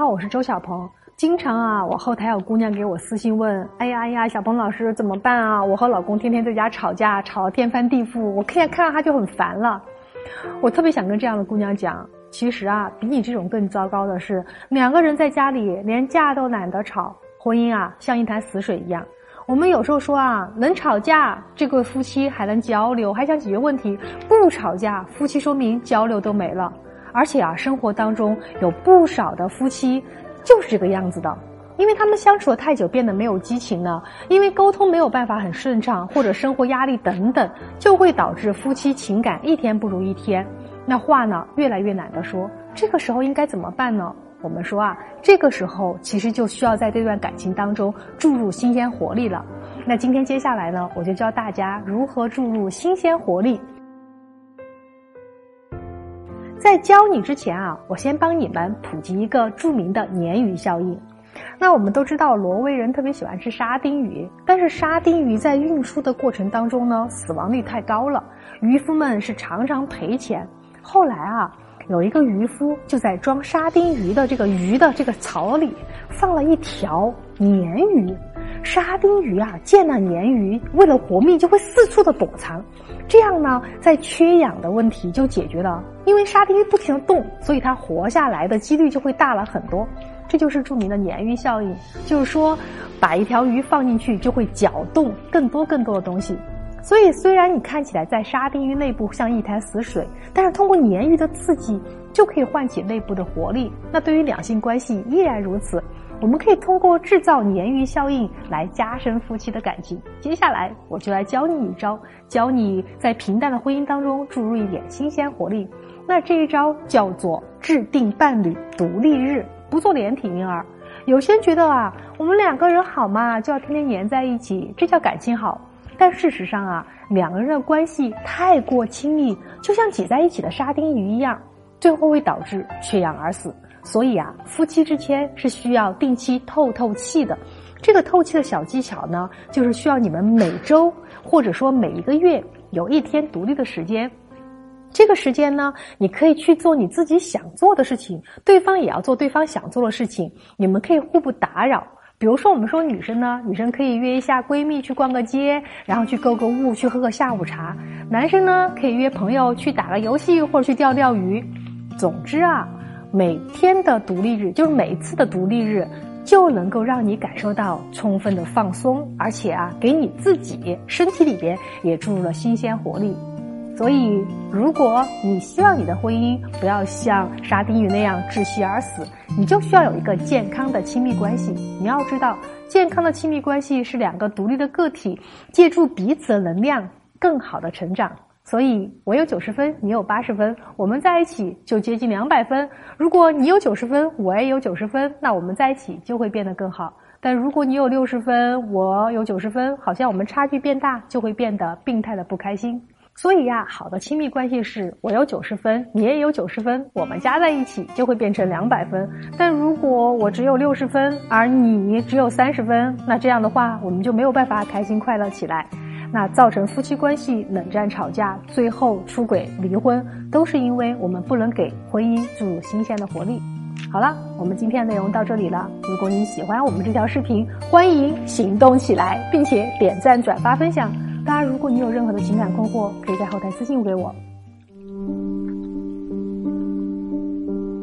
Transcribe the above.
好，我是周小鹏。经常啊，我后台有姑娘给我私信问：“哎呀哎呀，小鹏老师怎么办啊？我和老公天天在家吵架，吵得天翻地覆，我看看到他就很烦了。”我特别想跟这样的姑娘讲，其实啊，比你这种更糟糕的是，两个人在家里连架都懒得吵，婚姻啊像一潭死水一样。我们有时候说啊，能吵架，这对夫妻还能交流，还想解决问题；不吵架，夫妻说明交流都没了。而且啊，生活当中有不少的夫妻。就是这个样子的，因为他们相处了太久，变得没有激情了。因为沟通没有办法很顺畅，或者生活压力等等，就会导致夫妻情感一天不如一天。那话呢，越来越懒得说。这个时候应该怎么办呢？我们说啊，这个时候其实就需要在这段感情当中注入新鲜活力了。那今天接下来呢，我就教大家如何注入新鲜活力。在教你之前啊，我先帮你们普及一个著名的鲶鱼效应。那我们都知道，挪威人特别喜欢吃沙丁鱼，但是沙丁鱼在运输的过程当中呢，死亡率太高了，渔夫们是常常赔钱。后来啊，有一个渔夫就在装沙丁鱼的这个鱼的这个槽里放了一条鲶鱼。沙丁鱼啊，见了鲶鱼，为了活命就会四处的躲藏，这样呢，在缺氧的问题就解决了。因为沙丁鱼不停的动，所以它活下来的几率就会大了很多。这就是著名的鲶鱼效应，就是说，把一条鱼放进去，就会搅动更多更多的东西。所以，虽然你看起来在沙丁鱼内部像一潭死水，但是通过鲶鱼的刺激，就可以唤起内部的活力。那对于两性关系依然如此。我们可以通过制造鲶鱼效应来加深夫妻的感情。接下来我就来教你一招，教你在平淡的婚姻当中注入一点新鲜活力。那这一招叫做制定伴侣独立日，不做连体婴儿。有些人觉得啊，我们两个人好嘛，就要天天黏在一起，这叫感情好。但事实上啊，两个人的关系太过亲密，就像挤在一起的沙丁鱼一样，最后会导致缺氧而死。所以啊，夫妻之间是需要定期透透气的。这个透气的小技巧呢，就是需要你们每周或者说每一个月有一天独立的时间。这个时间呢，你可以去做你自己想做的事情，对方也要做对方想做的事情。你们可以互不打扰。比如说，我们说女生呢，女生可以约一下闺蜜去逛个街，然后去购个物，去喝个下午茶。男生呢，可以约朋友去打个游戏或者去钓钓鱼。总之啊。每天的独立日，就是每一次的独立日，就能够让你感受到充分的放松，而且啊，给你自己身体里边也注入了新鲜活力。所以，如果你希望你的婚姻不要像沙丁鱼那样窒息而死，你就需要有一个健康的亲密关系。你要知道，健康的亲密关系是两个独立的个体借助彼此的能量，更好的成长。所以，我有九十分，你有八十分，我们在一起就接近两百分。如果你有九十分，我也有九十分，那我们在一起就会变得更好。但如果你有六十分，我有九十分，好像我们差距变大，就会变得病态的不开心。所以呀，好的亲密关系是我有九十分，你也有九十分，我们加在一起就会变成两百分。但如果我只有六十分，而你只有三十分，那这样的话，我们就没有办法开心快乐起来。那造成夫妻关系冷战、吵架，最后出轨、离婚，都是因为我们不能给婚姻注入新鲜的活力。好了，我们今天的内容到这里了。如果你喜欢我们这条视频，欢迎行动起来，并且点赞、转发、分享。当然，如果你有任何的情感困惑，可以在后台私信给我。